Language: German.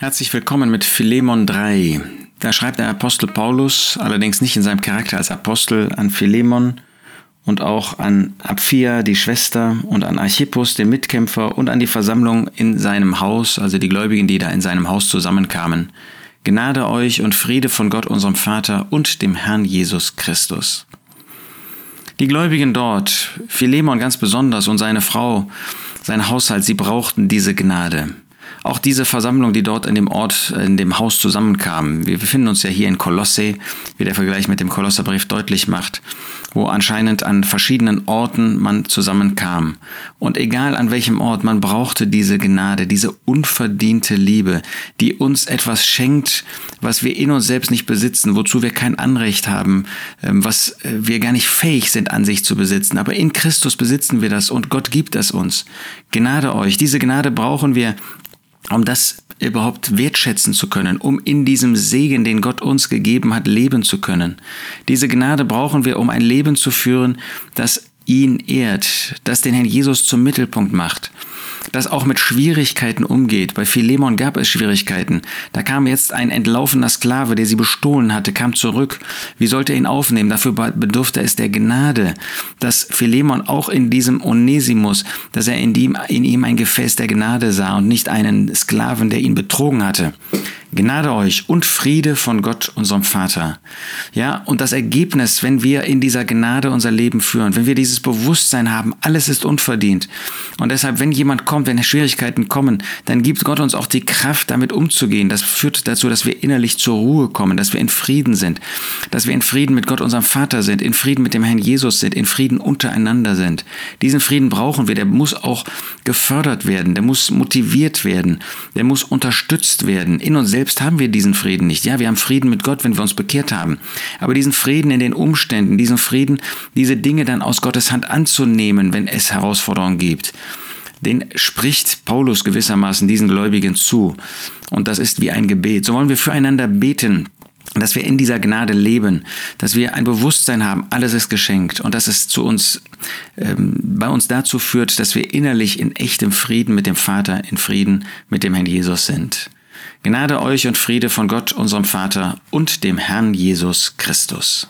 Herzlich willkommen mit Philemon 3. Da schreibt der Apostel Paulus, allerdings nicht in seinem Charakter als Apostel, an Philemon und auch an Apphia, die Schwester, und an Archippus, den Mitkämpfer, und an die Versammlung in seinem Haus, also die Gläubigen, die da in seinem Haus zusammenkamen. Gnade euch und Friede von Gott, unserem Vater und dem Herrn Jesus Christus. Die Gläubigen dort, Philemon ganz besonders und seine Frau, sein Haushalt, sie brauchten diese Gnade. Auch diese Versammlung, die dort in dem Ort, in dem Haus zusammenkam. Wir befinden uns ja hier in Kolosse, wie der Vergleich mit dem Kolosserbrief deutlich macht, wo anscheinend an verschiedenen Orten man zusammenkam. Und egal an welchem Ort, man brauchte diese Gnade, diese unverdiente Liebe, die uns etwas schenkt, was wir in uns selbst nicht besitzen, wozu wir kein Anrecht haben, ähm, was äh, wir gar nicht fähig sind an sich zu besitzen. Aber in Christus besitzen wir das und Gott gibt es uns. Gnade euch. Diese Gnade brauchen wir, um das überhaupt wertschätzen zu können, um in diesem Segen, den Gott uns gegeben hat, leben zu können. Diese Gnade brauchen wir, um ein Leben zu führen, das ihn ehrt, das den Herrn Jesus zum Mittelpunkt macht das auch mit Schwierigkeiten umgeht. Bei Philemon gab es Schwierigkeiten. Da kam jetzt ein entlaufener Sklave, der sie bestohlen hatte, kam zurück. Wie sollte er ihn aufnehmen? Dafür bedurfte es der Gnade, dass Philemon auch in diesem Onesimus, dass er in ihm, in ihm ein Gefäß der Gnade sah und nicht einen Sklaven, der ihn betrogen hatte. Gnade euch und Friede von Gott, unserem Vater. Ja, und das Ergebnis, wenn wir in dieser Gnade unser Leben führen, wenn wir dieses Bewusstsein haben, alles ist unverdient. Und deshalb, wenn jemand kommt, wenn Schwierigkeiten kommen, dann gibt Gott uns auch die Kraft, damit umzugehen. Das führt dazu, dass wir innerlich zur Ruhe kommen, dass wir in Frieden sind, dass wir in Frieden mit Gott, unserem Vater sind, in Frieden mit dem Herrn Jesus sind, in Frieden untereinander sind. Diesen Frieden brauchen wir, der muss auch gefördert werden, der muss motiviert werden, der muss unterstützt werden in uns selbst selbst haben wir diesen Frieden nicht. Ja, wir haben Frieden mit Gott, wenn wir uns bekehrt haben. Aber diesen Frieden in den Umständen, diesen Frieden, diese Dinge dann aus Gottes Hand anzunehmen, wenn es Herausforderungen gibt, den spricht Paulus gewissermaßen diesen Gläubigen zu. Und das ist wie ein Gebet. So wollen wir füreinander beten dass wir in dieser Gnade leben, dass wir ein Bewusstsein haben, alles ist geschenkt und dass es zu uns, ähm, bei uns dazu führt, dass wir innerlich in echtem Frieden mit dem Vater, in Frieden mit dem Herrn Jesus sind. Gnade euch und Friede von Gott, unserem Vater und dem Herrn Jesus Christus.